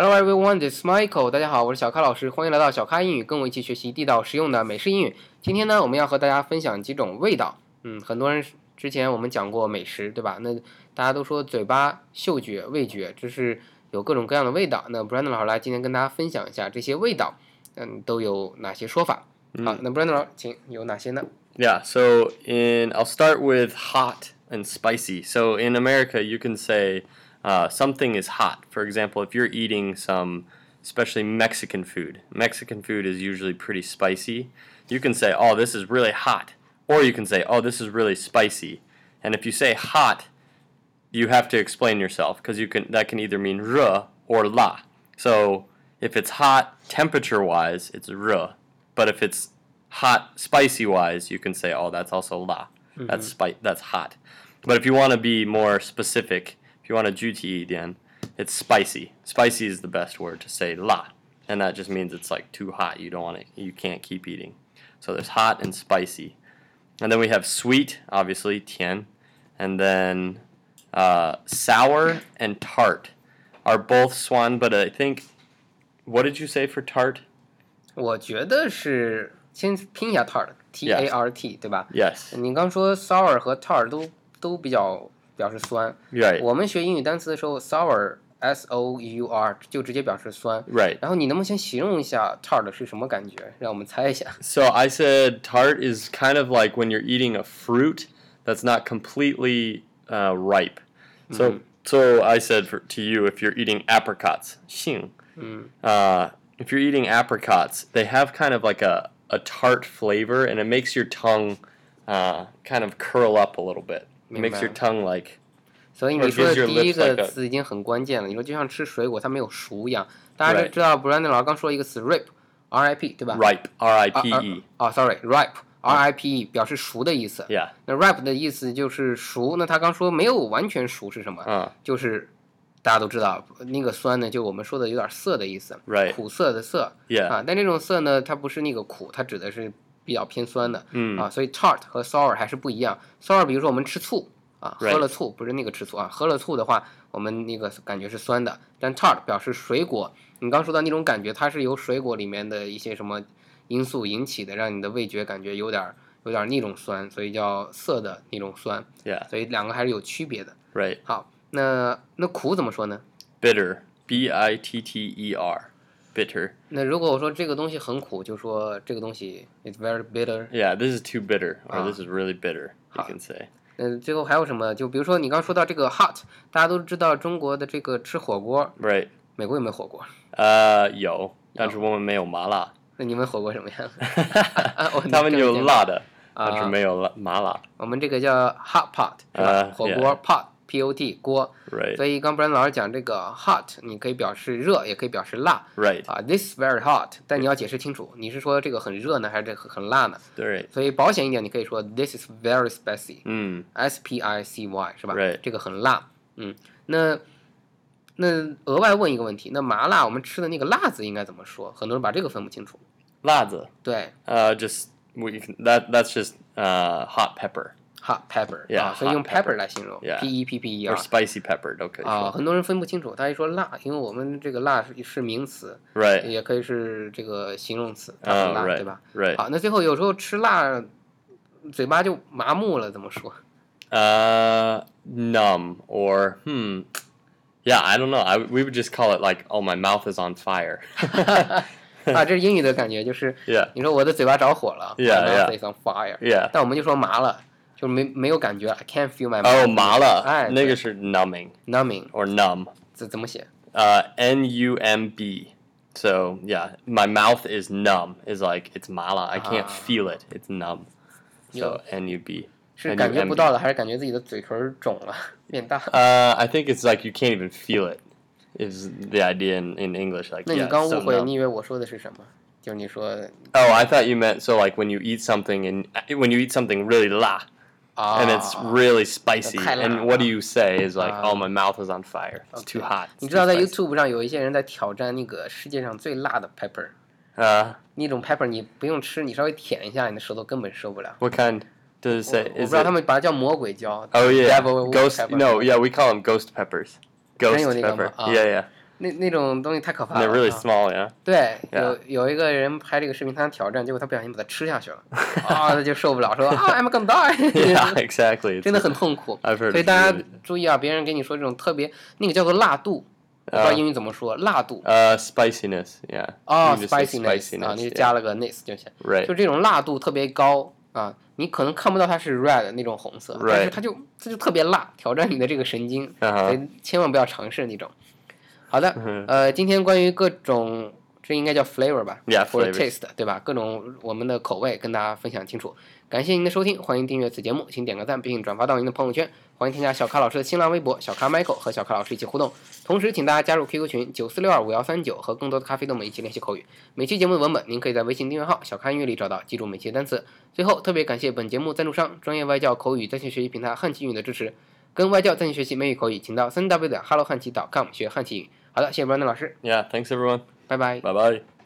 Hello everyone, this is Michael。大家好，我是小咖老师，欢迎来到小咖英语，跟我一起学习地道实用的美式英语。今天呢，我们要和大家分享几种味道。嗯，很多人之前我们讲过美食，对吧？那大家都说嘴巴、嗅觉、味觉，这是有各种各样的味道。那 Brandon 老师来今天跟大家分享一下这些味道，嗯，都有哪些说法？好，那 Brandon 老师，请有哪些呢？Yeah, so in I'll start with hot and spicy. So in America, you can say uh, something is hot. For example, if you're eating some, especially Mexican food, Mexican food is usually pretty spicy. You can say, oh, this is really hot. Or you can say, oh, this is really spicy. And if you say hot, you have to explain yourself because you can that can either mean r or la. So if it's hot temperature wise, it's r. But if it's hot spicy wise, you can say, oh, that's also la. Mm-hmm. That's spi- that's hot. But if you want to be more specific, if you want to 具体一点, it's spicy. Spicy is the best word to say 辣, and that just means it's like too hot. You don't want it. You can't keep eating. So there's hot and spicy, and then we have sweet, obviously 甜, and then uh, sour and tart are both swan. But I think, what did you say for tart? 我觉得是先拼一下 tart，t a r t，对吧？ Yes. 你刚说 sour 和 tart 都都比较 表示酸。 Right. 我们学英语单词的时候，sour s o u r 就直接表示酸。 Right. 然后你能不能先形容一下 tart 是什么感觉？让我们猜一下。 So I said tart is kind of like when you're eating a fruit that's not completely uh, ripe. So so I said for, to you if you're eating apricots, 杏. Uh, if you're eating apricots, they have kind of like a, a tart flavor and it makes your tongue uh, kind of curl up a little bit. Makes your。tongue like 所以你说的第一个词已经很关键了。你说就像吃水果它没有熟一样，大家都知道 Brandon 老师刚说一个词 rip，r i p 对吧 ripe, R I 啊 P 啊 E. 啊，sorry，ripe，r i p e 表示熟的意思。Yeah. 那 ripe 的意思就是熟。那他刚说没有完全熟是什么？Uh, 就是大家都知道那个酸呢，就我们说的有点涩的意思 Right 苦涩的涩 yeah. 啊。但这种涩呢，它不是那个苦，它指的是比较偏酸的。嗯啊，所以 tart 和 sour 还是不一样。sour 比如说我们吃醋啊，喝了醋不是那个吃醋啊，喝了醋的话，我们那个感觉是酸的。但 tart 表示水果，你刚说到那种感觉，它是由水果里面的一些什么因素引起的，让你的味觉感觉有点儿有点儿那种酸，所以叫涩的那种酸。Yeah. 所以两个还是有区别的。Right. 好，那那苦怎么说呢？Bitter. B I T T E R. Bitter. 那如果我说这个东西很苦，就说这个东西 is very bitter。Yeah, this is too bitter, or Ah. this is really bitter. You Ah. can say. 嗯，最后还有什么？就比如说你刚说到这个 hot，大家都知道中国的这个吃火锅，Right. 美国有没有火锅？Uh, 有，但是我们没有麻辣。那你们火锅什么样 他们有辣的，啊但是没有辣麻辣。我们这个叫 hot pot 是吧？啊火锅 pot p o t 锅。Right. 所以刚不然老师讲这个 hot，你可以表示热，也可以表示辣 Right. 啊。This is very hot，但你要解释清楚，你是说这个很热呢，还是这个很辣呢？对。所以保险一点，你可以说 This is very spicy。嗯 S P I C Y 是吧 Right 这个很辣，嗯，那那额外问一个问题，那麻辣我们吃的那个辣子应该怎么说？很多人把这个分不清楚。辣子。对 Uh, just we that that's just uh hot pepper ，hot pepper Yeah，啊，所以用 hot pepper pepper 来形容 Yeah ，P E P P E or R spicy pepper 都可以啊，说。很多人分不清楚，他一说辣，因为我们这个辣是是名词， Right. 也可以是这个形容词，它啊很辣， right 对吧？ Right. 好，那最后有时候吃辣，嘴巴就麻木了，怎么说？ Uh, numb or hmm. Yeah, I don't know. I we would just call it like, oh, my mouth is on fire. 啊，这是英语的感觉，就是 yeah. 你说我的嘴巴着火了 Yeah, my mouth yeah. is on fire。 Yeah. 但我们就说麻了， 就没没有感觉，I can't feel my 哦， mouth。麻了，哎，那个是 numbing numbing， or numb. 怎怎么写？ Uh, N U M B. So yeah, my mouth is numb. Is like it's mala. I can't Ah. feel it. It's numb. So Yeah. N U B. 是感觉不到了，还是感觉自己的嘴唇肿了，变大？ Uh, I think it's like you can't even feel it. Is the idea in, in English like 那你 yeah, 刚 it's so 误会， numb. 你以为我说的是什么？就是你说 Oh, I thought you meant so like when you eat something and when you eat something really la 啊 and it's really spicy 太辣 and what do you say is like Ah. oh my mouth is on fire. It's too hot. 你 It's 知道 too 在 spicy. YouTube 上有一些人在挑战那个世界上最辣的 pepper， Uh, 那种 pepper 你不用吃，你稍微舔一下，你的舌头根本受不了。 what kind does it 我 say? 我不 Is 知道 it 他们把它叫魔鬼椒 Oh yeah, devil ghost. pepper No, yeah, we call them ghost peppers. Ghost 有那个吗？ pepper. 啊。 Yeah, yeah. 那那种东西太可怕了。they're really 啊 small, yeah. 对，Yeah. 有有一个人拍这个视频，他想挑战，结果他不小心把它吃下去了，啊，他就受不了，说啊，I'm gonna yeah, die，exactly. 真的很痛苦。I've heard. 所以大家注意啊，别人跟你说这种特别那个叫做辣度，我不知道啊英语怎么说，辣度 Uh, spiciness, yeah. 哦 You just say，spiciness 啊，你就加了个 ness 就行。Right. 就这种辣度特别高啊，你可能看不到它是 red 那种红色，但是它就它就特别辣，挑战你的这个神经，所以千万不要尝试那种。好的呃，今天关于各种这应该叫 flavor 吧 Yeah, 或者 taste 对吧？各种我们的口味跟大家分享清楚。感谢您的收听，欢迎订阅此节目，请点个赞并转发到您的朋友圈。欢迎添加小咖老师的新浪微博小咖 Michael 和小咖老师一起互动。同时，请大家加入 QQ 群九四六二五幺三九，和更多的咖啡豆们一起练习口语。每期节目的文本您可以在微信订阅号“小咖音乐”里找到，记住每期的单词。最后，特别感谢本节目赞助商专业外教口语在线学习平台汉奇语的支持。跟外教在线学习美语口语，请到三 w 点 hello 汉奇 .com 学汉奇语。好的，谢谢 Brandon 老师，Yeah, thanks everyone. 拜拜。Bye bye.